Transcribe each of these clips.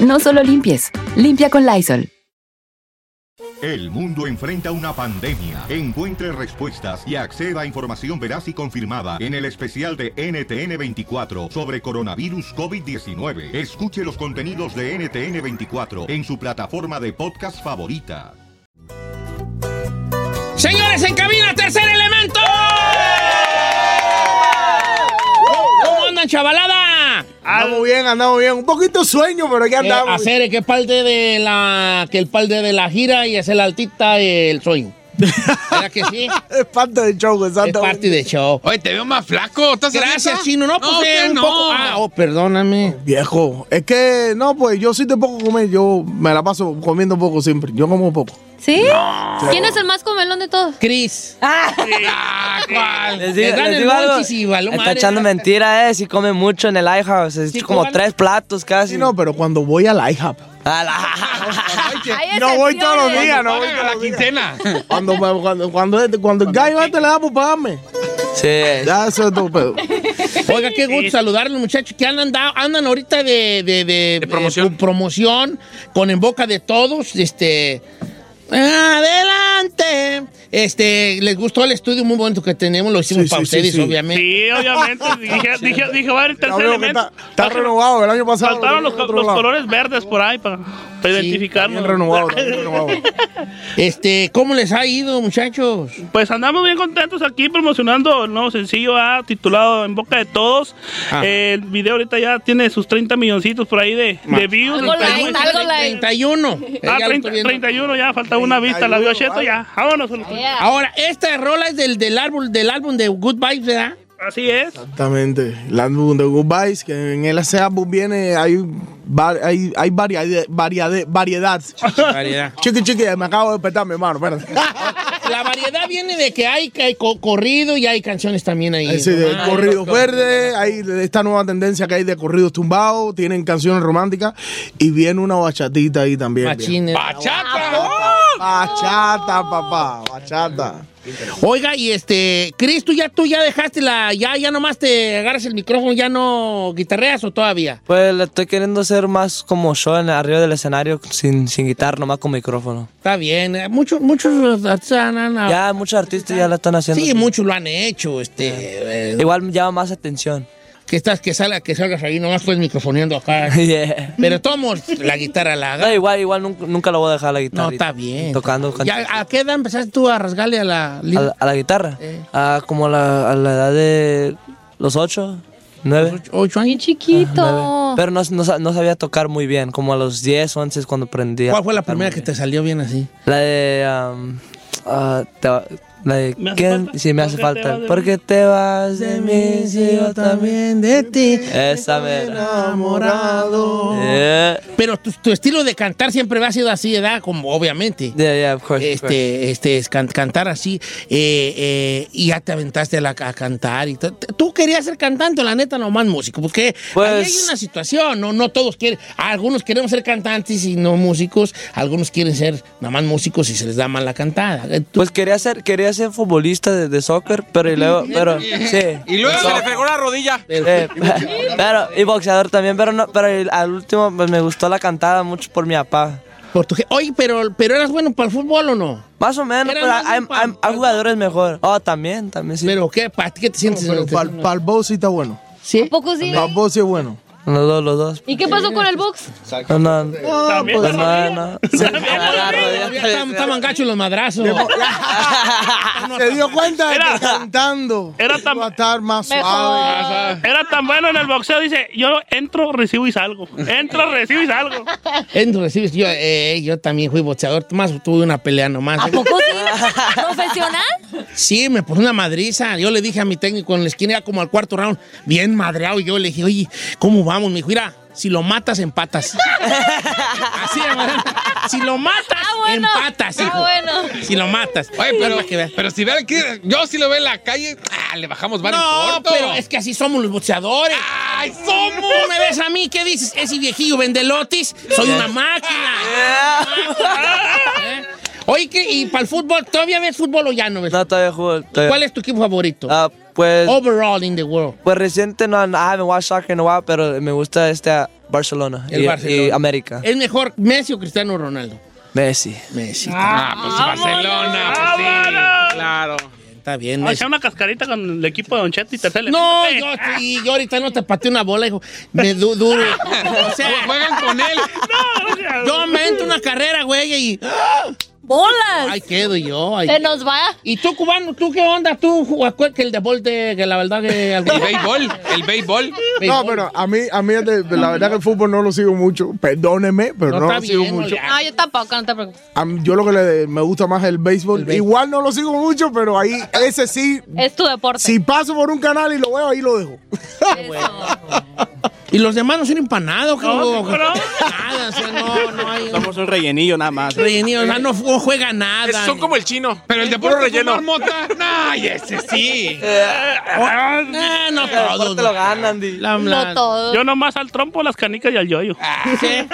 No solo limpies, limpia con Lysol. El mundo enfrenta una pandemia. Encuentre respuestas y acceda a información veraz y confirmada en el especial de NTN24 sobre coronavirus COVID-19. Escuche los contenidos de NTN24 en su plataforma de podcast favorita. Señores, en cabina, tercer elemento. ¿Cómo andan, chavalada? Andamos bien, andamos bien. Un poquito sueño, pero ya Eh, andamos. hacer que parte de la que el parte de la gira y hacer la altita el sueño. ¿Verdad que sí? es parte del show, Es exactamente. parte del show. Oye, te veo más flaco. ¿Estás a Gracias? Chino. No, pues No, eh, un no. poco. Ah, oh, perdóname. Viejo, es que, no, pues yo sí te poco comer. Yo me la paso comiendo poco siempre. Yo como poco. ¿Sí? ¿Quién es el más comelón de todos? Chris. Ah, ¿cuál? Les digo, les el digo algo. y Está echando mentira, eh. Si come mucho en el iHouse. Es Sí, como ¿cuál? tres platos casi. Sí, no, pero cuando voy al IHOP. A la- Hay No voy todos los días, no voy todos la quincena. Cuando, cuando, cuando, cuando el gallo este le da por pagarme. Sí. Ya eso es todo pedo. Oiga, qué gusto saludarlos, muchachos, que andan, da- andan ahorita de, de, de- de promoción. promoción, con En Boca de Todos, este... Adelante. Este, les gustó el estudio muy bonito que tenemos, lo hicimos Sí, para sí, ustedes, sí. obviamente. Sí, obviamente. Dije, dije, dije, va a haber tercer elemento. está, está renovado el año pasado. Faltaron los, los colores verdes por ahí para, para identificarnos. Bien renovado, está bien renovado. Este, ¿cómo les ha ido, muchachos? Pues andamos bien contentos aquí promocionando el nuevo sencillo ah, titulado En Boca de Todos. Ah. el video ahorita ya tiene sus 30 milloncitos por ahí de, de views. Algo light, algo light. 31. Ah, Ya lo 30 estoy viendo. 31 ya, falta una vista, la vio Cheto ya. Vámonos. Ahora, esta rola es del, del álbum, del álbum de Good Vibes, ¿verdad? Así es. Exactamente. El álbum de Goodbyes, que en el ese álbum viene, hay, hay, hay variedad, variedad, variedad. Chiqui, chiqui, me acabo de despertar, mi hermano, espérate. La variedad viene de que hay, que hay co- corrido y hay canciones también ahí. Ese de Ah, corridos verdes, hay esta nueva tendencia que hay de corridos tumbados, tienen canciones románticas y viene una bachatita ahí también. machines. ¡Bachata! Bachata, papá, bachata. Oiga, y este, Cris, tú ya, tú ya dejaste la, ya, ya nomás te agarras el micrófono, ya no guitarreas o todavía. Pues estoy queriendo hacer más como show en arriba del escenario sin, sin guitarra, nomás con micrófono. Está bien, eh, muchos, muchos artistas han- han- Ya muchos artistas ya la están haciendo. sí, muchos lo han hecho, este, eh, Igual llama más atención. Que estás, que salga, que salgas ahí, nomás pues microfoneando acá. Yeah. Pero tomos la guitarra la No, igual, igual nunca, nunca lo voy a dejar la guitarra. No, está bien. Tocando ¿Ya. ¿A qué edad empezaste tú a rasgarle a la a, la, a la guitarra. Eh. Ah, como a la, a la edad de los ocho, nueve. ocho años? chiquito. Pero no, no, no sabía tocar muy bien, como a los 10 o 11 es cuando aprendí. ¿Cuál fue la primera que te salió bien así? La de... um, te la de... ¿Me hace ¿quién? falta? Sí, me hace ¿Por qué te falta. vas de ¿Por mí? qué te vas de mí si yo también de ti. Esa mera. Enamorado. Yeah. Pero tu, tu estilo de cantar siempre ha sido así, ¿verdad? Como obviamente. Yeah, yeah, of course, of course. Este, este, es can- cantar así, eh, eh, y ya te aventaste a, la- a cantar. Y tú querías ser cantante, o la neta, no más músico, porque Pues- ahí hay una situación, no, no todos quieren, algunos queremos ser cantantes y no músicos, algunos quieren ser nada más músicos y se les da mal la cantada. Tú- Pues quería ser, quería ser futbolista de, de soccer, pero y luego, pero, sí. Y luego se le fregó la rodilla. Eh, pero, y boxeador también, pero no, pero el- al último pues, me gustó la cantada mucho por mi papá. por tu je- Oye, pero, pero eras bueno para el fútbol o no? Más o menos, Era pero más hay, hay- hay jugadores mejor. Oh, también, también sí. Pero ¿qué? ¿Para ti qué te sientes? Pero para el bow sí está bueno. ¿Sí? ¿A poco sí? Para el bow sí es bueno. Los dos, los dos. ¿Y qué pasó con el box? No, no, También pues no, no. Rodilla. Estaban gachos los madrazos. Se dio cuenta de Era- que cantando era tan- iba a estar más Mejor. suave. Era tan bueno en el boxeo, dice, yo entro, recibo y salgo. Entro, recibo y salgo. Entro, recibes. Yo, eh, yo también fui boxeador. Más tuve una pelea nomás. ¿A poco sí? ¿Profesional? Sí, me puso una madriza. Yo le dije a mi técnico en la esquina, ya como al cuarto round, bien madreado. Y yo le dije, oye, ¿cómo vamos? Me dijo, mira, si lo matas, empatas. Así de manera. Si lo matas, Ah, bueno. empatas, Ah, bueno. Si lo matas. Oye, pero, pero si vean que yo si lo veo en la calle, ah, le bajamos varios No, corto. pero es que así somos los boxeadores. ¡Ay, somos! ¿Tú me ves a mí? ¿Qué dices? Ese viejillo vende lotis. Soy una máquina. ¿Eh? Oye, ¿qué? ¿y para el fútbol? ¿Todavía ves fútbol o ya no ves? No, todavía juego. todavía. ¿Cuál es tu equipo favorito? Ah, pues, Overall in the world. pues reciente no, no, I haven't watched soccer in a while, pero me gusta este ah, Barcelona. El y, Barcelona. y América. ¿Es mejor Messi o Cristiano Ronaldo? Messi. Messi. Ah, pues Barcelona, pues ¡Vámonos! sí. Claro. Está bien, Vamos a Messi. echar una cascarita con el equipo de Don Cheto y tercer No, yo, sí, yo ahorita no te pateo una bola, hijo. Me du- duro. O sea, Juegan con él. yo me entro una carrera, güey, y... ¡Bolas! Ahí quedo yo. ahí Se nos va. ¿Y tú, cubano, tú qué onda? ¿Tú, que el deporte, que la verdad que... El béisbol, el béisbol. No, pero a mí, a mí la verdad que el fútbol no lo sigo mucho. Perdóneme, pero no, lo sigo bien, mucho. No, yo tampoco, no te preocupes. A mí- yo lo que le, me gusta más es el béisbol. El béisbol. Igual no lo sigo mucho, pero ahí ese sí. Es tu deporte. Si paso por un canal y lo veo, ahí lo dejo. ¿Y los demás no son empanados? No, No, pero- Nada, o sea, no, no hay... Somos un rellenillo nada más. Rellenillo, o sea, no, no juega nada. Son como el chino. Pero el Puro deporte relleno. mota. No, ese sí. Eh, no todos. te lo ganan, di. La- la- No todo. Yo nomás al trompo, las canicas y al yoyo. Sí.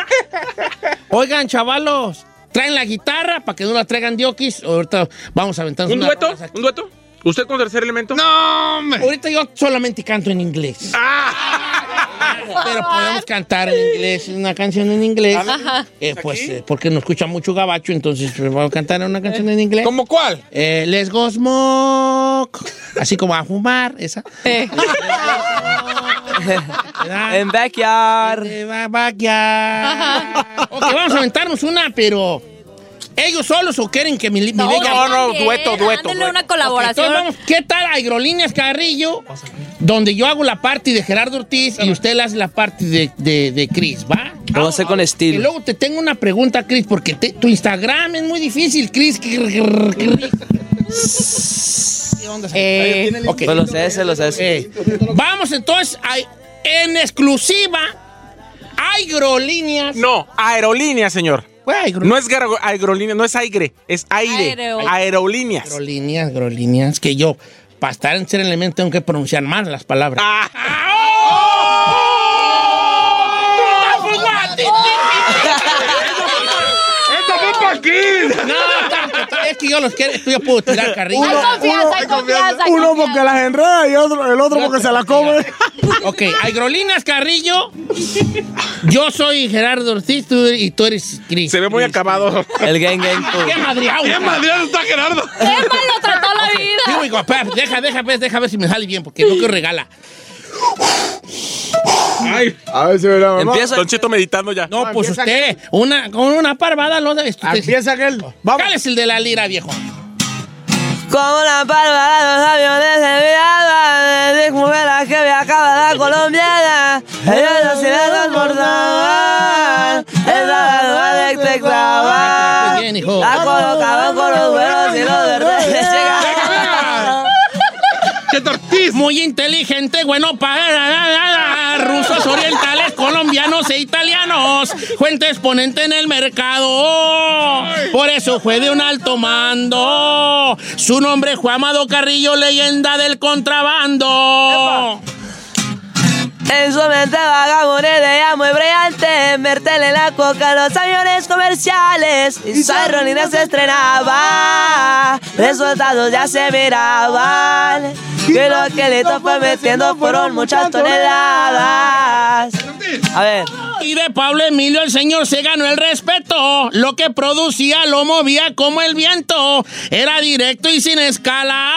Oigan, chavalos, traen la guitarra para que no la traigan diokis. Ahorita vamos a aventarnos ¿Un dueto? ¿Un dueto? ¿Usted con tercer elemento? No, hombre. Ahorita yo solamente canto en inglés. Pero podemos cantar en inglés, una canción en inglés. Ajá. Eh, pues eh, porque nos escucha mucho gabacho, entonces pues, vamos a cantar una canción en inglés. ¿Cómo cuál? Eh, Let's go smoke. Así como a fumar, esa. Eh. En backyard. Eh, va- backyard. Ok, vamos a aventarnos una, pero. ¿Ellos solos o quieren que mi, mi No, bella- no, dueto, dueto, dueto. una colaboración. entonces ¿Qué tal Agrolíneas Carrillo? Donde yo hago la parte de Gerardo Ortiz y usted le hace la parte de, de, de Chris, ¿va? Lo hace con Y estilo. luego te tengo una pregunta, Chris, porque te- tu Instagram es muy difícil, Chris. ¿Qué onda? Eh. Pues los S, los S. Eh, vamos entonces a- en exclusiva Agrolíneas. No, aerolínea, señor. Pues, agro- No es aerolínea, no es aire, es aire. Aereo- Aerolíneas. Agrolíneas, agrolíneas, que yo, para estar en ser elemento, tengo que pronunciar mal las palabras. Ah, No, es que yo los quiero, yo puedo tirar carrilla. hay confianza, hay confianza. Uno porque las enreda y otro, el otro porque se la come. Ok, Agrolinas Carrillo. Yo soy Gerardo Ortiz tú- y tú eres Cris. se ve muy acabado. El gang gang. ¡Qué madreado! ¡Qué madreado está Gerardo! ¡Qué mal lo trató la vida! Here we go, deja, deja, ver, deja ver si me sale bien, porque no quiero regala. Ay, A ver si me la mamá. Empieza. Don Cheto meditando ya. No, pues empieza usted, una, con una parvada, lo de esto. Empieza aquel. Vamos. ¿Cuál es el de la lira, viejo? Como la palma de los aviones de Villalba, de mujer que viajaba la colombiana, ellos los silencios mordaban, esa Muy bien, hijo. la colocaban con los buenos y los verdes llegaban. ¡Cheto Ortiz! Muy inteligente, bueno para rusos, orientales, colombianos e italianos. Fuente exponente en el mercado. Por eso fue de un alto mando. Su nombre fue Amado Carrillo, leyenda del contrabando. En su mente vaga una idea muy brillante, meterle la coca los aviones comerciales. Y Sairolina se estrenaba, resultados ya se miraban. Y lo que le fue metiendo fueron muchas toneladas. A ver, Y de Pablo Emilio el señor se ganó el respeto. Lo que producía lo movía como el viento. Era directo y sin escala.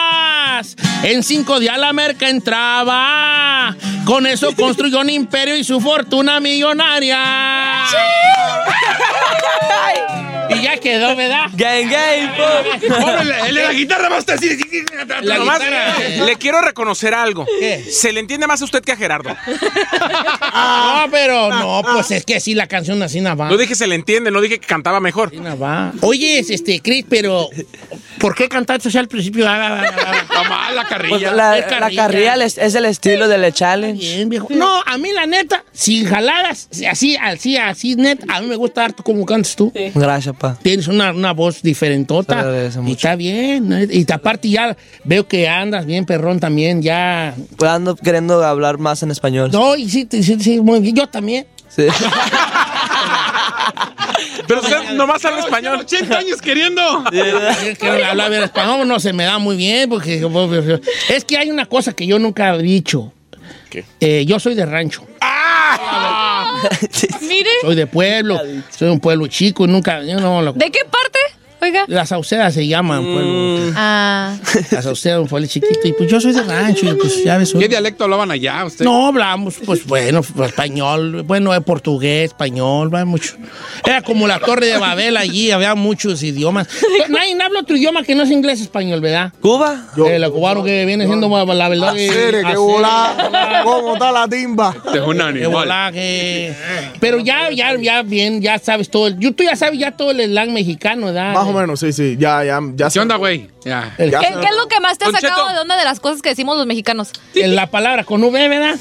toneladas. En cinco días la merca entraba. Con eso construyó un imperio y su fortuna millonaria. Quedó, ¿verdad? Gang, gang, el de la guitarra va a estar así. La Nomás, guitarra. le quiero reconocer algo. ¿Qué? Se le entiende más a usted que a Gerardo. No, pero no, pues es que sí, la canción así no va. No dije se le entiende, no dije que cantaba mejor. Así no va. Oye, este, Chris, pero ¿por qué cantaste así al principio? Ah, ah, ah, ah. Mamá, la Pues carrilla. la, Es la carrilla. es, el estilo del challenge. Bien, viejo. No, a mí la neta, sin jaladas, así, así, así, net, a mí me gusta harto como cantas tú. Gracias, pa. Tienes una, una voz diferentota. Y está bien. Y aparte ya veo que andas bien, perrón, también, ya. Pues ando queriendo hablar más en español. No, y sí, sí, sí, muy bien. Yo también. Sí. Pero usted nomás habla español. 80 años queriendo. Es que hablar español no se me da muy bien porque es que hay una cosa que yo nunca he dicho. Eh, yo soy de rancho, Mire. soy de pueblo, soy un pueblo chico y nunca, yo no lo- ¿De qué parte? Oiga. Las Saucedas se llaman, pueblo. Ah. Las Saucedas, un pueblo chiquito. Y pues yo soy de rancho, y pues ya ves. ¿Qué dialecto hablaban allá usted? No, hablamos, pues bueno, español, bueno, de portugués, español, va mucho. Era como la Torre de Babel allí, había muchos idiomas. Nadie habla otro idioma que no es inglés español, ¿verdad? ¿Cuba? Eh, lo cubano que viene siendo la verdad que. Hacer, que volá. ¿Cómo está la timba? Este es un que animal. volá, que- Pero ya, ya, ya bien, ya sabes todo. el- Tú ya sabes ya todo el slang mexicano, ¿verdad? Más o menos, sí, sí. Ya, ya, ya. ¿Qué onda, güey? Ya. ¿Qué, qué es lo que más te ha sacado Cheto. de onda de las cosas que decimos los mexicanos? el- la palabra con V, ¿verdad?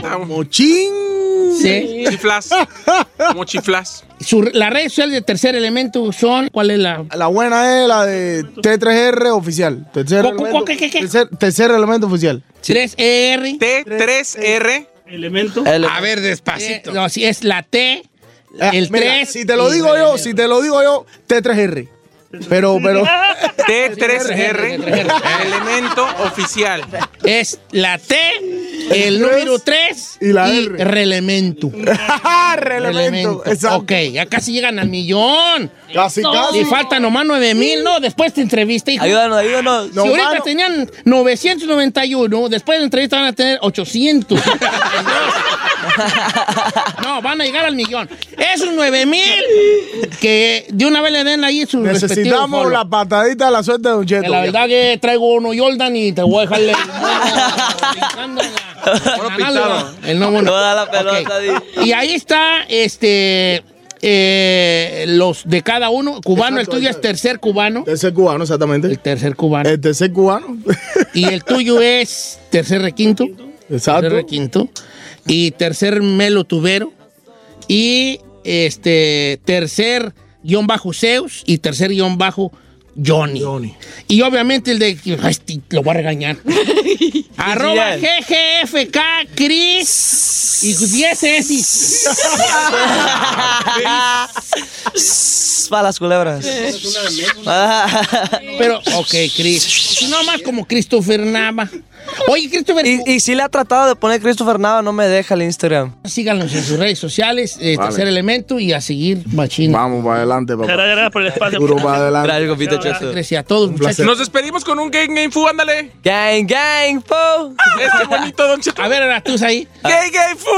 Como chin. Sí. Chiflas. Como chiflas. Su- la red social de tercer elemento son. ¿Cuál es la.? La buena es la de T3R oficial. Tercer, ¿Cu- cu- elemento, qué, qué, qué? Tercer, tercer elemento oficial. 3R. T3R. Elemento. El- A ver, Eh, despacito. no, si es la T, el mira, 3. Si te lo digo yo, si te lo digo yo, T3R. Pero, pero. T3R. Elemento oficial. Es la T, el número 3 Y la R. relemento. Relemento. Exacto. Ok, ya casi llegan al millón. Casi, casi. Y faltan nomás 9 mil, ¿no? Después de entrevista, hijo. Ayúdanos, ayúdanos. Si ahorita tenían 991, después de entrevista van a tener 800. no, van a llegar al millón. Esos 9 mil que de una vez le den ahí su respectivo Necesitamos la patadita de la suerte de Don Cheto. Que la verdad que traigo uno Jordan y te voy a dejarle el no. Toda la pelota. Y ahí está, este, eh, los de cada uno. Cubano, Exacto, el tuyo es tercer cubano. Tercer cubano, exactamente. El tercer cubano. El tercer cubano. Y el tuyo es tercer requinto. Exacto. Tercer requinto. Y tercer melo tubero. Y este tercer guion bajo Zeus y tercer guion bajo Johnny. Johnny. Y obviamente el de. Ay, este, lo voy a regañar. Arroba GGFK Chris. Y 10 S. Para las culebras. Pero, ok, Chris. No más como Christopher Nava. Oye, Christopher. y, y si le ha tratado de poner Christopher Nava, no me deja el Instagram. Síganos en sus redes sociales, eh, Vale. tercer elemento y a seguir machino. Vamos para adelante, papá. Gracias, gracias por el espacio. Duro para adelante. Gracias, compito Cheto. Gracias a todos, muchachos. Nos despedimos con un Gang Game Fu, ándale. Gang, gang. Este bonito, Don Cheto. A ver, ahora tú ahí. Gang Game Fu.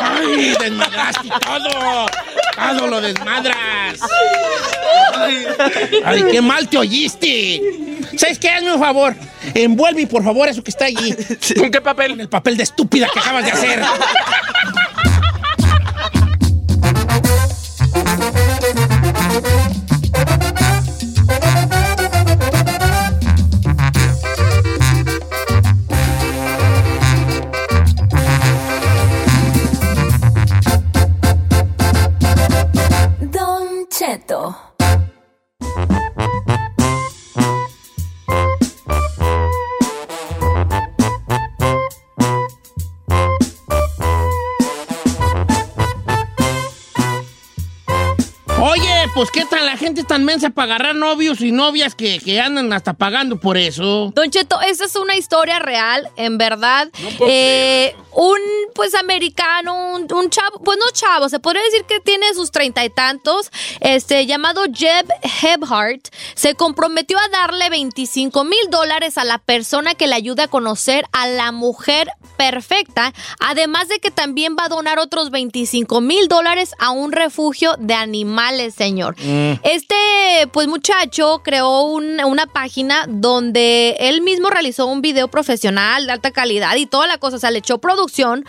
¡Ay, desmadraste todo! Todo lo desmadras. Ay, qué mal te oíste. ¿Sabes qué? Hazme un favor. Envuelve, por favor, eso que está allí. ¿Con qué papel? El papel de estúpida que acabas de hacer. pues qué la gente tan mensa para agarrar novios y novias que, que andan hasta pagando por eso. Don Cheto, esa es una historia real, en verdad. Eh, un pues americano, un, un chavo, pues no chavo, se podría decir que tiene sus treinta y tantos, este, llamado Jeb Hebhart, se comprometió a darle 25 mil dólares a la persona que le ayude a conocer a la mujer perfecta, además de que también va a donar otros 25 mil dólares a un refugio de animales, señor. Este, pues muchacho creó un- una página donde él mismo realizó un video profesional de alta calidad y toda la cosa, o sea, le echó producción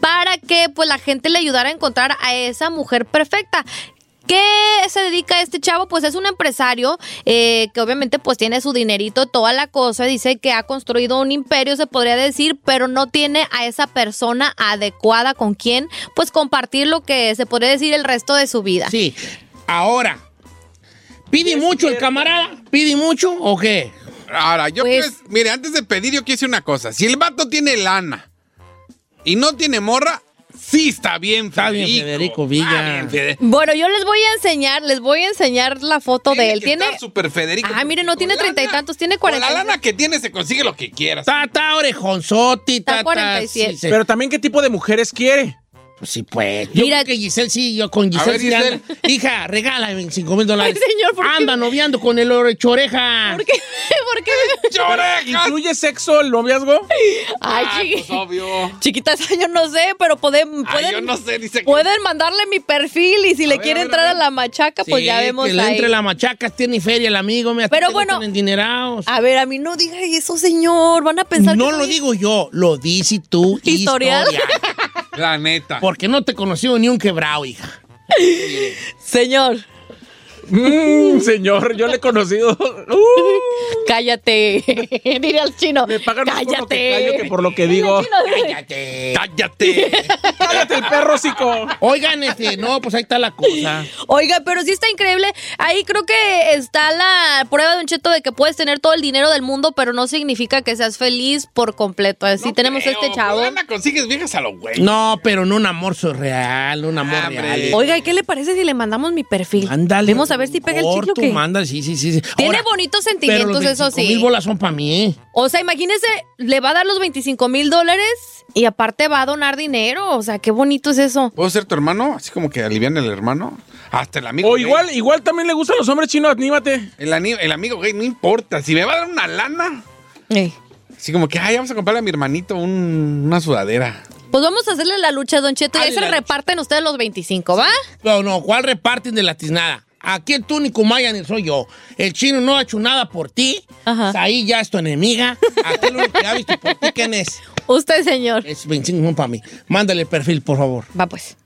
para que pues la gente le ayudara a encontrar a esa mujer perfecta. ¿Qué se dedica este chavo? Pues es un empresario eh, que obviamente pues tiene su dinerito, toda la cosa. Dice que ha construido un imperio, se podría decir, pero no tiene a esa persona adecuada con quien pues compartir lo que se podría decir el resto de su vida. Sí. Ahora, ¿pide mucho el camarada? ¿Pide mucho o qué? Ahora, yo Pues- quiero- mire, antes de pedir, yo quiero decir una cosa. Si el vato tiene lana y no tiene morra, sí está bien, Está bien, Federico Villa. Está bien, Fede- Bueno, yo les voy a enseñar, les voy a enseñar la foto de él. que Tiene... estar súper Federico. Ah, mire, no tiene treinta y tantos, tiene Con la cuarenta. lana que tiene se consigue lo que quieras. Está, está orejonzotti, Está está, 47. sí, sí. Pero también, ¿qué tipo de mujeres quiere? Pues sí, pues. Yo Mira- creo que Giselle sí, yo con Giselle ver, sí Giselle. anda. Hija, regálame 25 mil dólares. Señor, ¿por qué? Anda noviando con el orechoreja. ¿Por qué? ¿Por qué? ¡Llorejas! ¿Incluye sexo el noviazgo? Ay, Ah, chiqui- pues obvio. chiquita, esa yo no sé, pero pueden, Ay, pueden, yo no sé, dice que- pueden mandarle mi perfil y si le ver, quiere a ver, entrar a la machaca, pues ya vemos que le ahí. entre la machaca, tiene feria el amigo. Mira, Pero bueno-. A ver, a mí no diga eso, señor. Van a pensar No que lo soy- digo yo, lo dices tú. Historial. La neta. Porque no te conoció ni un quebrado, hija. Señor, Mm, señor, yo le he conocido. Uh, cállate. Dile al chino. me pagan más por lo que cállate. callo que por lo que digo. Cállate. ¡Cállate! Cállate el perro, cico. Oigan, este, no, pues ahí está la cosa. Oiga, pero sí está increíble. Ahí creo que está la prueba de un cheto de que puedes tener todo el dinero del mundo, pero no significa que seas feliz por completo. Así No tenemos creo, este chavo. lana consigues viejas a lo güey. No, pero no un amor surreal, un amor Ah, hombre. real. Oiga, ¿y qué le parece si le mandamos mi perfil? Ándale. Vamos a ver si pega el chicle qué. Mándale, sí, sí, sí. sí. Tiene Ahora, bonitos pero sentimientos, los eso 25 sí. mil bolas son para mí. O sea, imagínese, le va a dar los 25 mil dólares y aparte va a donar dinero. O sea, qué bonito es eso. ¿Puedo ser tu hermano? Así como que alivian el hermano. Hasta el amigo. O gay. igual, igual también le gustan los hombres chinos, anímate. El, el amigo gay, no importa. Si me va a dar una lana. Ey. Así como que, ay, vamos a comprarle a mi hermanito un- una sudadera. Pues vamos a hacerle la lucha, Don Cheto, y ahí Hazle se reparten ustedes los 25, ¿va? No, no, ¿cuál reparten de la tiznada? Aquí el único Mayan soy yo. El chino no ha hecho nada por ti. Ajá. Ahí ya es tu enemiga. Aquí el único que ha visto por ti, ¿quién es? Usted, señor. Es 25 para mí. Mándale el perfil, por favor. Va pues.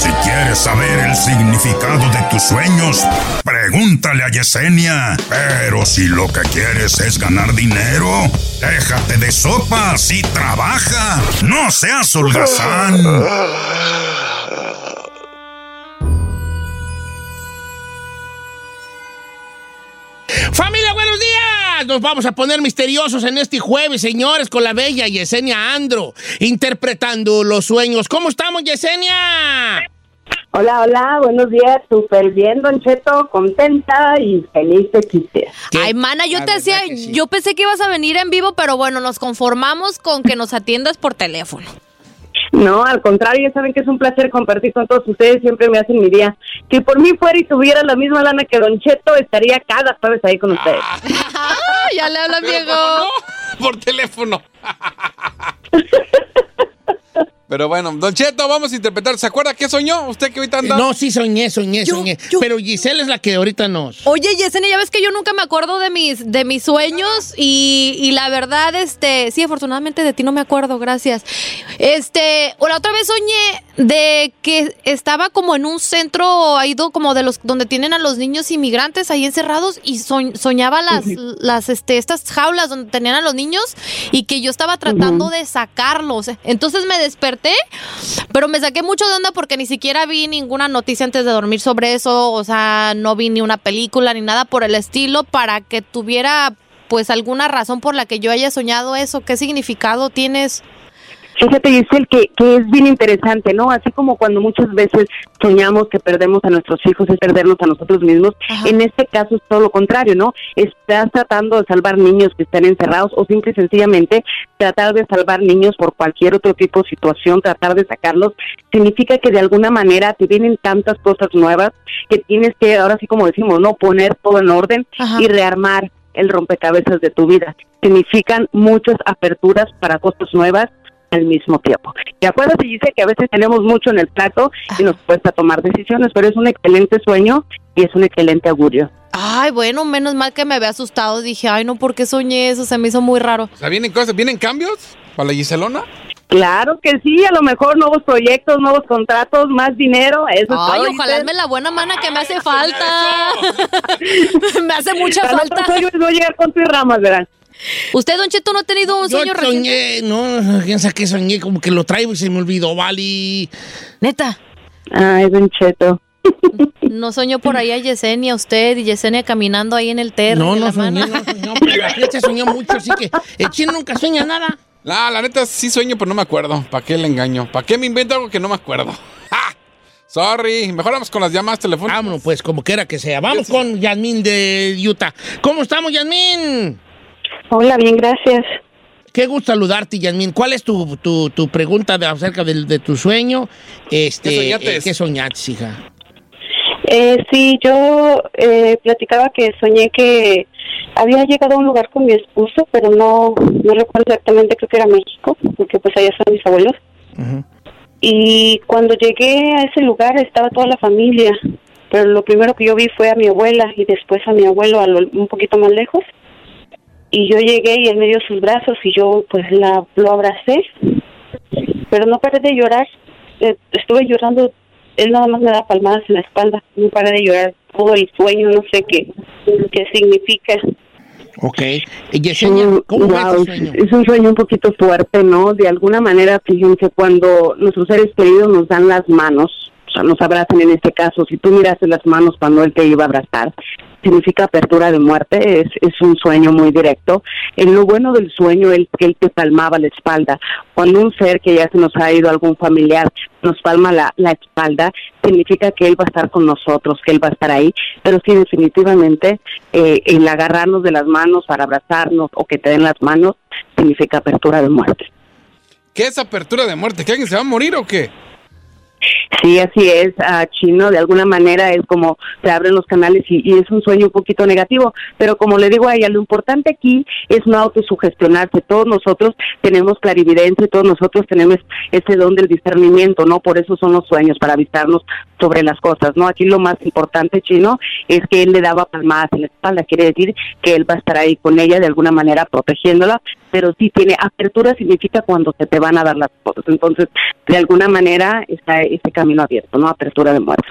Si quieres saber el significado de tus sueños, pregúntale a Yesenia. Pero si lo que quieres es ganar dinero, déjate de sopas y trabaja. No seas holgazán. Nos vamos a poner misteriosos en este jueves, señores, con la bella Yesenia Andro, interpretando los sueños. ¿Cómo estamos, Yesenia? Hola, hola, buenos días, súper bien, Don Cheto, contenta y feliz de existir. Ay, mana, yo La te hacía, sí. yo pensé que ibas a venir en vivo, pero bueno, nos conformamos con que nos atiendas por teléfono. No, al contrario, ya saben que es un placer compartir con todos ustedes, siempre me hacen mi día. Si por mí fuera y tuviera la misma lana que Don Cheto, estaría cada jueves ahí con ustedes. Ah, ya le habla Pero viejo. ¿cómo no? Por teléfono. Pero bueno, Don Cheto, vamos a interpretar. ¿Se acuerda qué soñó? ¿Usted que ahorita anda? No, sí, soñé, soñé, Yo- soñé. yo- Pero Giselle es la que ahorita nos... Oye, Yesenia, ya ves que yo nunca me acuerdo de mis, de mis sueños y, y la verdad, este, sí, afortunadamente de ti no me acuerdo, gracias. Este, o la otra vez soñé de que estaba como en un centro, ha ido como de los, donde tienen a los niños inmigrantes ahí encerrados y soñ- soñaba las, las, este, estas jaulas donde tenían a los niños y que yo estaba tratando de sacarlos. Entonces me desperté, pero me saqué mucho de onda porque ni siquiera vi ninguna noticia antes de dormir sobre eso, o sea, no vi ni una película ni nada por el estilo para que tuviera pues alguna razón por la que yo haya soñado eso. ¿Qué significado tienes? Fíjate, Giselle, que, que es bien interesante, ¿no? Así como cuando muchas veces soñamos que perdemos a nuestros hijos, es perdernos a nosotros mismos, en este caso es todo lo contrario, ¿no? Estás tratando de salvar niños que están encerrados o simple y sencillamente tratar de salvar niños por cualquier otro tipo de situación, tratar de sacarlos, significa que de alguna manera te vienen tantas cosas nuevas que tienes que, ahora sí como decimos, ¿no? Poner todo en orden y rearmar el rompecabezas de tu vida. Significan muchas aperturas para cosas nuevas al mismo tiempo. Y acuérdate, dice que a veces tenemos mucho en el plato y nos cuesta tomar decisiones, pero es un excelente sueño y es un excelente augurio. Ay, bueno, menos mal que me había asustado. Dije, ay, no, ¿por qué soñé eso? Se me hizo muy raro. O sea, ¿vienen cosas, vienen cambios para la Giselona? Claro que sí, a lo mejor nuevos proyectos, nuevos contratos, más dinero, eso es Ay, todo, ojalá me la buena mana que me hace falta. me hace mucha Al otro falta. sueño les voy a llegar con tus ramas, verán. ¿Usted, Don Cheto, no ha tenido un Yo sueño soñé, reciente? no, quién sabe qué soñé, como que lo traigo y se me olvidó, vale. Neta. Ay, Don Cheto. No soñó por ahí a Yesenia, usted y Yesenia caminando ahí en el terreno. No, no la soñé, mano. no soñó, pero la flecha soñó mucho, así que el chino nunca sueña nada. La, la neta sí sueño, pero no me acuerdo. ¿Para qué le engaño? ¿Para qué me invento algo que no me acuerdo? ¡Ja! Sorry, mejor vamos con las llamadas telefónicas. Vámonos, pues, como quiera que sea. Vamos con Yasmín de Utah. ¿Cómo estamos, Yasmín? Hola, bien, gracias. Qué gusto saludarte, Yasmín. ¿Cuál es tu, tu, tu pregunta de, acerca del- de, tu sueño? Este, ¿Qué soñaste? eh, ¿Qué soñaste, hija? Eh, sí, yo eh, platicaba que soñé que había llegado a un lugar con mi esposo, pero no, no recuerdo exactamente, creo que era México, porque pues allá están mis abuelos. Y cuando llegué a ese lugar estaba toda la familia, pero lo primero que yo vi fue a mi abuela y después a mi abuelo a lo- un poquito más lejos. Y yo llegué y él me dio sus brazos y yo pues la, lo abracé, pero no paré de llorar. Eh, estuve llorando, él nada más me da palmadas en la espalda, no paré de llorar todo el sueño, no sé qué, qué significa. Ok. Y Yesenia, ¿cómo fue Wow, tu sueño? Es un sueño un poquito fuerte, ¿no? De alguna manera, fíjense, cuando nuestros seres queridos nos dan las manos, nos abrazan en este caso, si tú miraste las manos cuando él te iba a abrazar, significa apertura de muerte, es, es un sueño muy directo. En lo bueno del sueño que él te palmaba la espalda. Cuando un ser que ya se nos ha ido, algún familiar, nos palma la, la espalda, significa que él va a estar con nosotros, que él va a estar ahí, pero sí definitivamente eh, el agarrarnos de las manos para abrazarnos o que te den las manos significa apertura de muerte. ¿Qué es apertura de muerte? ¿Que alguien se va a morir o qué? Sí, así es, Chino, de alguna manera es como se abren los canales y, y es un sueño un poquito negativo, pero como le digo a ella, lo importante aquí es no autosugestionarse, todos nosotros tenemos clarividencia, todos nosotros tenemos ese don del discernimiento, ¿no? Por eso son los sueños, para avisarnos sobre las cosas, ¿no? Aquí lo más importante, Chino, es que él le daba palmadas en la espalda, quiere decir que él va a estar ahí con ella de alguna manera protegiéndola, pero sí tiene apertura significa cuando se te van a dar las cosas, entonces de alguna manera está ese camino abierto, ¿no? Apertura de muerte.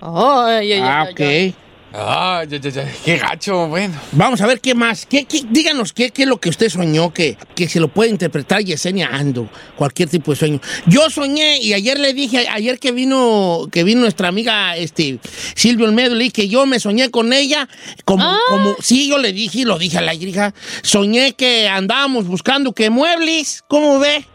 Ay, ay, Ah, ay, ok. Ah, ya, ya, ya. Qué gacho, bueno. Vamos a ver qué más. ¿Qué, qué- díganos qué, qué es lo que usted soñó, que, que se lo puede interpretar Yesenia Ando, cualquier tipo de sueño. Yo soñé y ayer le dije, ayer que vino, que vino nuestra amiga este, Silvio Olmedo, le dije que yo me soñé con ella, como, Ah. como, sí, yo le dije y lo dije a la hija, soñé que andábamos buscando que muebles, ¿cómo ve?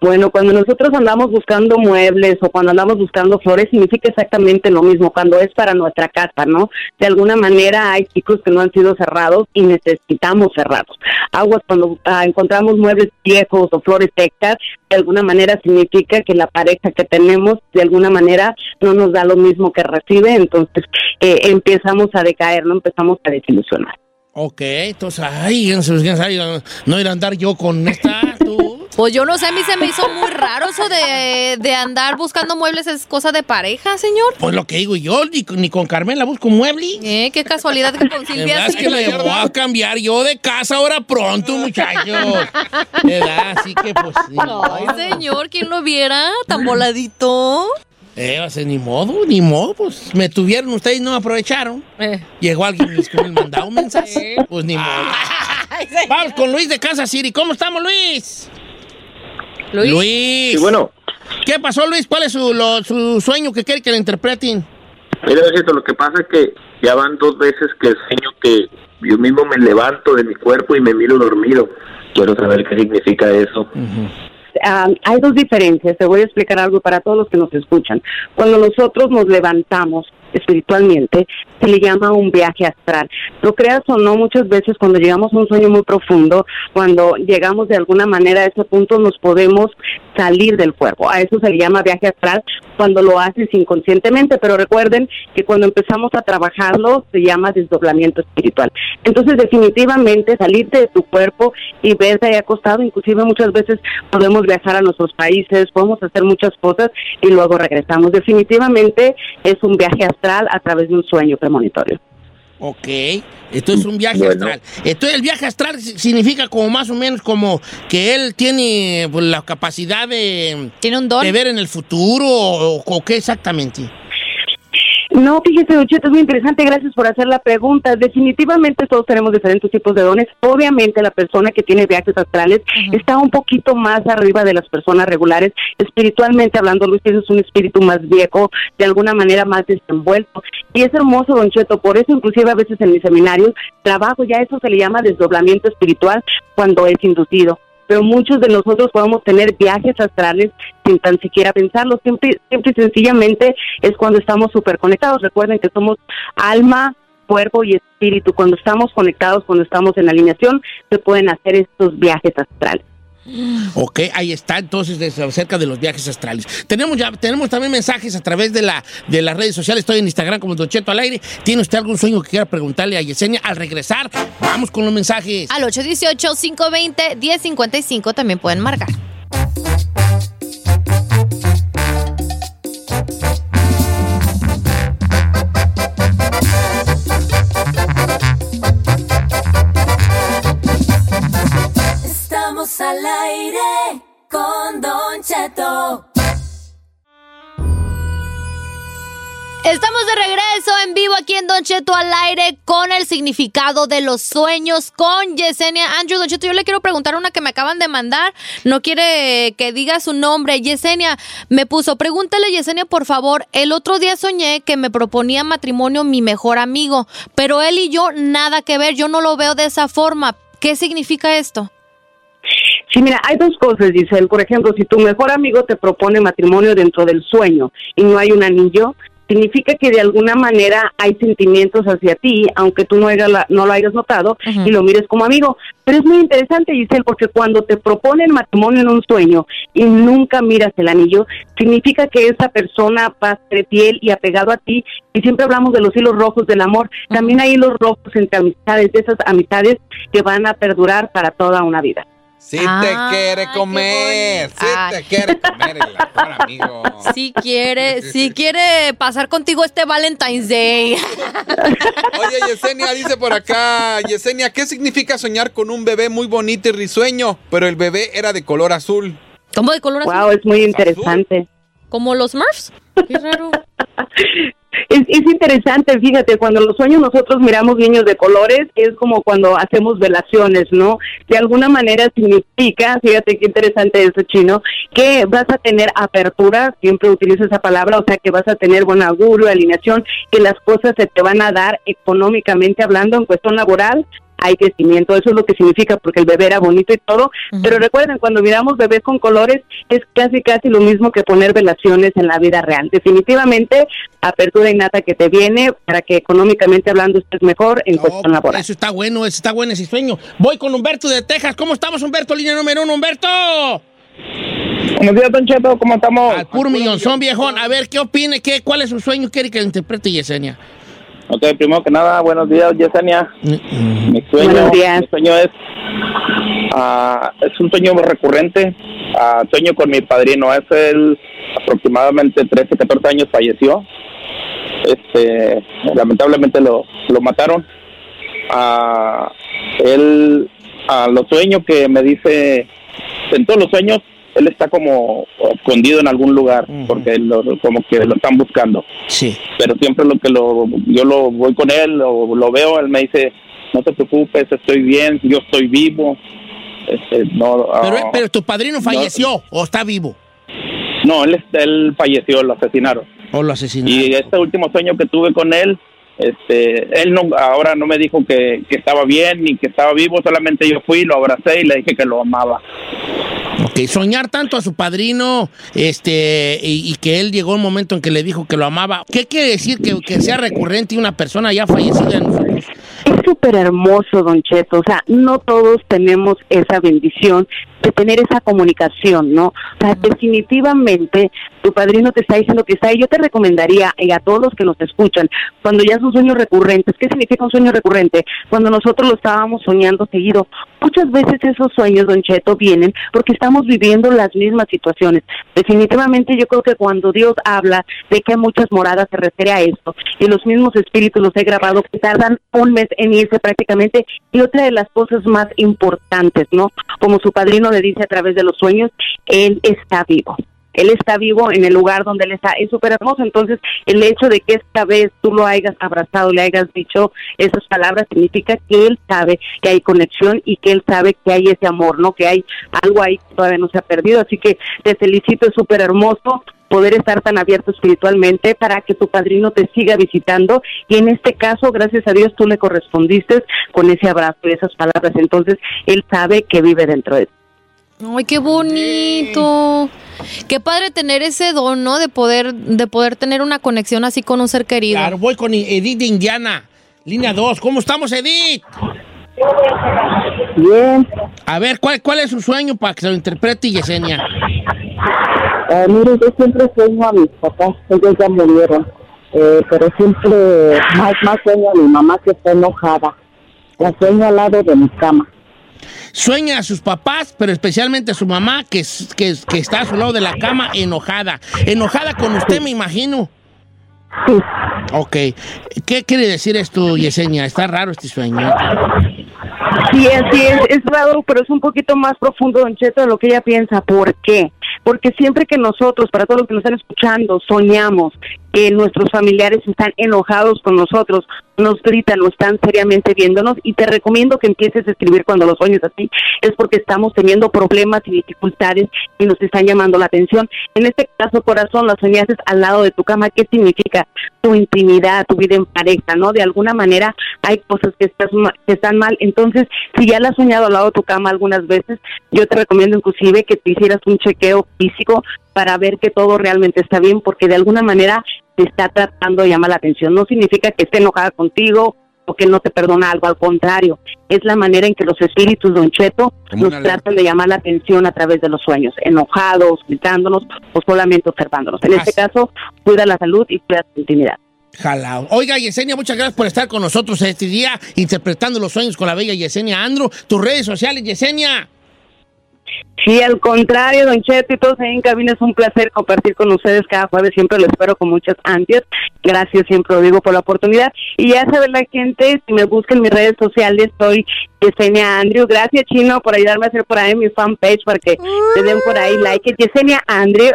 Bueno, cuando nosotros andamos buscando muebles o cuando andamos buscando flores, significa exactamente lo mismo, cuando es para nuestra casa, ¿no? De alguna manera hay ciclos que no han sido cerrados y necesitamos cerrados. Aguas, cuando ah, encontramos muebles viejos o flores secas, de alguna manera significa que la pareja que tenemos, de alguna manera, no nos da lo mismo que recibe, entonces eh, empezamos a decaer, ¿no? Empezamos a desilusionar. Ok, entonces, ay, no no ir a andar yo con esta, tú. Pues yo no sé, a mí se me hizo muy raro eso de, de andar buscando muebles, es cosa de pareja, señor. Pues lo que digo yo, ni, con- ni con Carmela busco mueble. Eh, qué casualidad que con La Silvia es que me voy a cambiar yo de casa ahora pronto, muchachos. ¿Verdad? Así que pues. Ay, señor, ¿quién lo viera? Tan voladito. eh, va a ser ni modo, ni modo, pues me tuvieron, ustedes no aprovecharon. Eh. Llegó alguien y me mandado un mensaje. Pues ni modo. Vamos con Luis de Kansas City. ¿Cómo estamos, Luis? Luis. Luis. Sí, bueno. ¿Qué pasó, Luis? ¿Cuál es su, lo- su sueño que quiere que le interpreten? Mira, Ejército, lo que pasa es que Ya van dos veces que sueño que yo mismo me levanto de mi cuerpo y me miro dormido. Quiero saber qué significa eso. Ah, hay dos diferencias. Te voy a explicar algo para todos los que nos escuchan. Cuando nosotros nos levantamos espiritualmente, se le llama un viaje astral. Lo creas o no, muchas veces cuando llegamos a un sueño muy profundo, cuando llegamos de alguna manera a ese punto, nos podemos salir del cuerpo. A eso se le llama viaje astral cuando lo haces inconscientemente, pero recuerden que cuando empezamos a trabajarlo se llama desdoblamiento espiritual. Entonces, definitivamente salirte de tu cuerpo y verte ahí acostado, inclusive muchas veces podemos viajar a nuestros países, podemos hacer muchas cosas y luego regresamos. Definitivamente es un viaje astral a través de un sueño premonitorio. Ok, esto es un viaje astral. Entonces el viaje astral si- significa como más o menos como que él tiene pues, la capacidad de, de ver en el futuro o, o qué exactamente. No, fíjese, Don Cheto, es muy interesante, gracias por hacer la pregunta. Definitivamente todos tenemos diferentes tipos de dones. Obviamente la persona que tiene viajes astrales está un poquito más arriba de las personas regulares. Espiritualmente hablando, Luis es un espíritu más viejo, de alguna manera más desenvuelto. Y es hermoso, Don Cheto, por eso inclusive a veces en mis seminarios trabajo, ya eso se le llama desdoblamiento espiritual cuando es inducido pero muchos de nosotros podemos tener viajes astrales sin tan siquiera pensarlo. Siempre, siempre y sencillamente es cuando estamos súper conectados. Recuerden que somos alma, cuerpo y espíritu. Cuando estamos conectados, cuando estamos en alineación, se pueden hacer estos viajes astrales. Ok, ahí está entonces acerca de los viajes astrales. Tenemos ya, tenemos también mensajes a través de la de las redes sociales. Estoy en Instagram como Don Cheto al aire. ¿Tiene usted algún sueño que quiera preguntarle a Yesenia al regresar? Vamos con los mensajes. Al 818-520-1055 también pueden marcar. Al aire con Don Cheto. Estamos de regreso en vivo aquí en Don Cheto al aire con el significado de los sueños con Yesenia Andrew. Don Cheto, yo le quiero preguntar una que me acaban de mandar. No quiere que diga su nombre. Yesenia me puso, pregúntale Yesenia por favor. El otro día soñé que me proponía matrimonio mi mejor amigo, pero él y yo nada que ver. Yo no lo veo de esa forma. ¿Qué significa esto? Sí, mira, hay dos cosas, Giselle. Por ejemplo, si tu mejor amigo te propone matrimonio dentro del sueño y no hay un anillo, significa que de alguna manera hay sentimientos hacia ti, aunque tú no, la- no lo hayas notado y lo mires como amigo. Pero es muy interesante, Giselle, porque cuando te proponen matrimonio en un sueño y nunca miras el anillo, significa que esa persona va a ser fiel y apegado a ti. Y siempre hablamos de los hilos rojos del amor. También hay hilos rojos entre amistades, de esas amistades que van a perdurar para toda una vida. Sí te quiere comer, sí te quiere comer el mejor amigo. Si quiere, si quiere pasar contigo este Valentine's Day. Oye, Yesenia dice por acá, Yesenia, ¿qué significa soñar con un bebé muy bonito y risueño, pero el bebé era de color azul? ¿Cómo de color azul? Wow, es muy interesante. ¿Como los Smurfs? Qué raro. Es, es interesante, fíjate, cuando los sueños nosotros miramos niños de colores, es como cuando hacemos velaciones, ¿no? De alguna manera significa, fíjate qué interesante eso, chino, que vas a tener apertura, siempre utilizo esa palabra, o sea, que vas a tener buen augurio, alineación, que las cosas se te van a dar económicamente hablando en cuestión laboral, hay crecimiento, eso es lo que significa porque el bebé era bonito y todo, pero recuerden, cuando miramos bebés con colores es casi casi lo mismo que poner velaciones en la vida real. Definitivamente, apertura innata que te viene para que económicamente hablando estés mejor en cuestión laboral. Eso está bueno, eso está bueno ese sueño. Voy con Humberto de Texas. ¿Cómo estamos, Humberto? Línea número uno, Humberto. Buenos días, Don Cheto, ¿cómo estamos? Al puro millonzón, viejón. A ver, ¿qué opine? ¿Qué, ¿Cuál es su sueño? ¿Quiere que lo interprete Yesenia? Ok, primero que nada, buenos días, Yesenia. Mi sueño, Buenos días. mi sueño es, ah, es un sueño recurrente. Ah, sueño con mi padrino. Es él, aproximadamente 13, 14 años falleció. Este, lamentablemente lo, lo mataron. Ah, él, a los sueños que me dice, en todos los sueños, él está como escondido en algún lugar, porque lo- como que lo están buscando. Sí. Pero siempre lo que lo, yo lo voy con él, o lo veo, él me dice, no te preocupes, estoy bien, yo estoy vivo. Este, no, Pero, ah, pero tu padrino falleció o está vivo. no, él, él falleció, lo asesinaron. O lo asesinaron. Y este último sueño que tuve con él, Este, él no, ahora no me dijo que, que estaba bien ni que estaba vivo, solamente yo fui, lo abracé y le dije que lo amaba. Ok, soñar tanto a su padrino, este, y, y que él llegó un momento en que le dijo que lo amaba. ¿Qué quiere decir que, que sea recurrente y una persona ya fallecida en? Es súper hermoso, Don Cheto. O sea, no todos tenemos esa bendición de tener esa comunicación, ¿no? O sea, definitivamente tu padrino te está diciendo que está ahí. Yo te recomendaría, y a todos los que nos escuchan, cuando ya son sueños recurrentes, ¿qué significa un sueño recurrente? Cuando nosotros lo estábamos soñando seguido. Muchas veces esos sueños, Don Cheto, vienen porque estamos viviendo las mismas situaciones. Definitivamente yo creo que cuando Dios habla de que muchas moradas se refiere a esto, y los mismos espíritus los he grabado que tardan un mes en irse prácticamente, y otra de las cosas más importantes, ¿no? Como su padrino le dice a través de los sueños, Él está vivo. Él está vivo en el lugar donde Él está. Es súper hermoso. Entonces, el hecho de que esta vez tú lo hayas abrazado, le hayas dicho esas palabras, significa que Él sabe que hay conexión y que Él sabe que hay ese amor, ¿no? Que hay algo ahí que todavía no se ha perdido. Así que te felicito, es súper hermoso poder estar tan abierto espiritualmente para que tu padrino te siga visitando y en este caso, gracias a Dios, tú le correspondiste con ese abrazo y esas palabras. Entonces, Él sabe que vive dentro de ti. Ay, qué bonito. Qué padre tener ese don, ¿no? De poder, de poder tener una conexión así con un ser querido. Claro, voy con Edith de Indiana, línea 2. ¿Cómo estamos, Edith? Bien. A ver, ¿cuál, cuál es su sueño para que se lo interprete Yesenia? Eh, mire, yo siempre sueño a mis papás, ellos ya murieron, eh, pero siempre más, más sueño a mi mamá que está enojada. La sueño al lado de mi cama. Sueña a sus papás, pero especialmente a su mamá, que, que, que está a su lado de la cama, enojada. Enojada con usted, me imagino. Sí. Ok. ¿Qué quiere decir esto, Yesenia? Está raro este sueño. Sí, así es, es raro, pero es un poquito más profundo, Don Cheto, de lo que ella piensa. ¿Por qué? Porque siempre que nosotros, para todos los que nos están escuchando, soñamos que nuestros familiares están enojados con nosotros, nos gritan, no están seriamente viéndonos, y te recomiendo que empieces a escribir cuando los sueños así, es porque estamos teniendo problemas y dificultades y nos están llamando la atención. En este caso, corazón, la soñaste al lado de tu cama, ¿qué significa? Tu intimidad, tu vida en pareja, ¿no? De alguna manera hay cosas que, estás que están mal, entonces, si ya la has soñado al lado de tu cama algunas veces, yo te recomiendo inclusive que te hicieras un chequeo físico para ver que todo realmente está bien, porque de alguna manera te está tratando de llamar la atención. No significa que esté enojada contigo o que no te perdona algo, al contrario, es la manera en que los espíritus, Don Cheto, nos alerta. tratan de llamar la atención a través de los sueños, enojados, gritándonos o solamente observándonos. En este caso, cuida la salud y cuida tu intimidad. Jalao. Oiga, Yesenia, muchas gracias por estar con nosotros este día, interpretando los sueños con la bella Yesenia Andro. Tus redes sociales, Yesenia. Sí, al contrario, Don Cheto y todos ahí en cabina, es un placer compartir con ustedes cada jueves. Siempre lo espero con muchas ansias. Gracias, siempre lo digo por la oportunidad. Y ya sabe la gente, si me buscan en mis redes sociales, soy Yesenia Andrew. Gracias, Chino, por ayudarme a hacer por ahí mi fanpage para que le den por ahí like. Yesenia Andrew.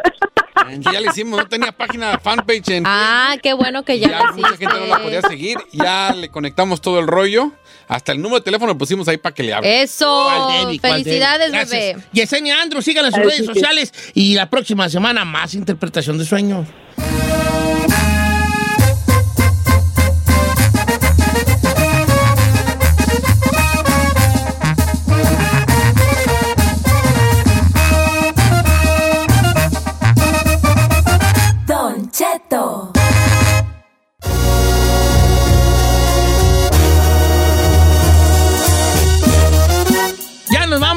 Que ya le hicimos, no tenía página fanpage en Ah, qué bueno que ya, ya lo mucha gente no la podía seguir. Ya le conectamos todo el rollo. Hasta el número de teléfono lo pusimos ahí para que le hable. Eso. ¿Cuál Debbie? ¿Cuál Felicidades, Debbie? Gracias. bebé. Yesenia Andro, síganla en sus redes sociales y la próxima semana más interpretación de sueños.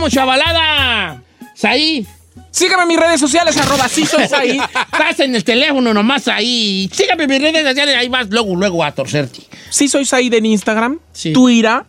Vamos, chavalada. Saí. Sígame en mis redes sociales, arroba sí soy Saí. Estás en el teléfono nomás ahí. Sígame en mis redes sociales, ahí vas luego, luego a torcerte. Sí soy Said en Instagram, Twitter,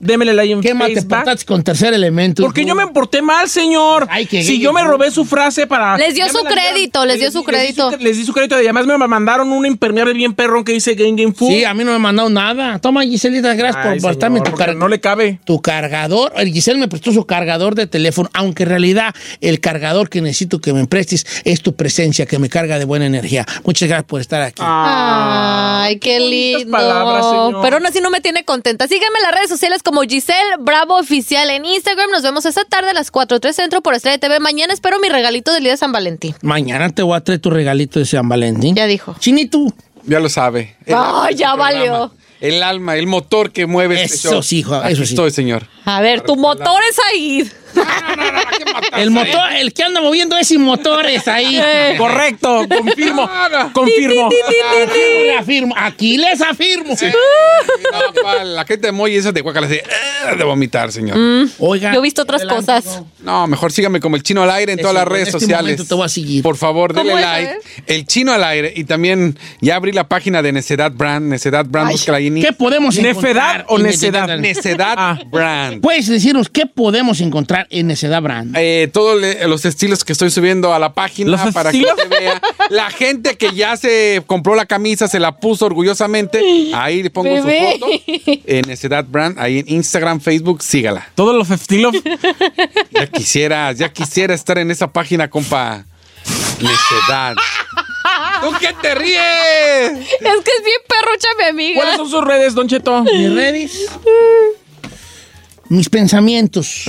démele like en ¿Qué te portaste con tercer elemento? Porque yo me porté mal, señor. que- si yo me robé su frase para... Les dio su la crédito, les dio su crédito. Les di su crédito y además me mandaron un impermeable bien perrón que dice Game Game Food. Sí, a mí no me mandaron nada. Toma, Giselita, gracias Ay, por prestarme señor, tu cargador. no le cabe. Tu cargador. El Giselle me prestó su cargador de teléfono, aunque en realidad el cargador que necesito que me prestes es tu presencia, que me carga de buena energía. Muchas gracias por estar aquí. Ay, qué lindo. palabras, señor. Pero aún así no me tiene contenta. Síganme en las redes sociales como Giselle Bravo Oficial en Instagram. Nos vemos esta tarde a las 4.3 Centro por Estrella TV. Mañana espero mi regalito del día de San Valentín. Mañana te voy a traer tu regalito de San Valentín. Ya dijo. Chinito. Ya lo sabe. Ay, ya programa. valió. el alma, el motor que mueve este Eso show. sí, hijo, Aquí eso sí. estoy, señor. A ver, tu motor es ahí. El motor, el que anda moviendo ese motor es ahí. Eh. Correcto, confirmo. no. Confirmo. Aquí le afirmo, aquí les afirmo. No, pa, la gente de Moy esa de Guacala de, de vomitar, señor. Mm, Oiga. Yo he visto otras adelante, cosas. No, mejor sígame como el chino al aire en todas las en redes este sociales. momento te voy a seguir. Por favor, ¿Cómo denle es? Like. El chino al aire. Y también ya abrí la página de Necedad Brand. Necedad Brand, Ay, búscala ahí ¿Qué podemos ¿Nefedad encontrar? o en necedad? Necedad Ah. Brand. Puedes decirnos qué podemos encontrar en Necedad Brand. Eh, todos los estilos que estoy subiendo a la página ¿Los para estilos? que se vea. La gente que ya se compró la camisa, se la puso orgullosamente. Ahí le pongo Bebé. su foto. En Necedad Brand, ahí en Instagram, Facebook, sígala. Todos los estilos. Ya quisiera, ya quisiera estar en esa página, compa. Necedad. ¿Tú qué te ríes? Es que es bien perrucha mi amiga. ¿Cuáles son sus redes, Don Cheto? Mis redes. Mis pensamientos.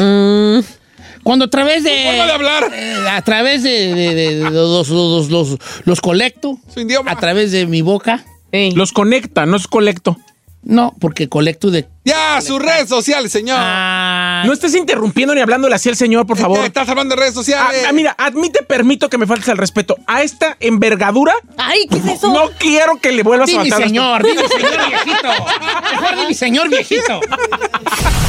Cuando a través de. forma de hablar. eh, a través de, de- de- de los, los, los- los colecto. Su idioma. A través de mi boca. Los conecta, no es colecto. No, porque colecto de. Ya, sus redes sociales, señor. Ah, No estés interrumpiendo ni hablándole así al señor, por favor. ¿Qué Estás hablando de redes Ah, sociales. ah, mira, admite, permito que me faltes al respeto. A esta envergadura, Ay, ¿qué es eso? no quiero que le vuelvas a al señor, di mi señor viejito. Mejor di mi señor viejito.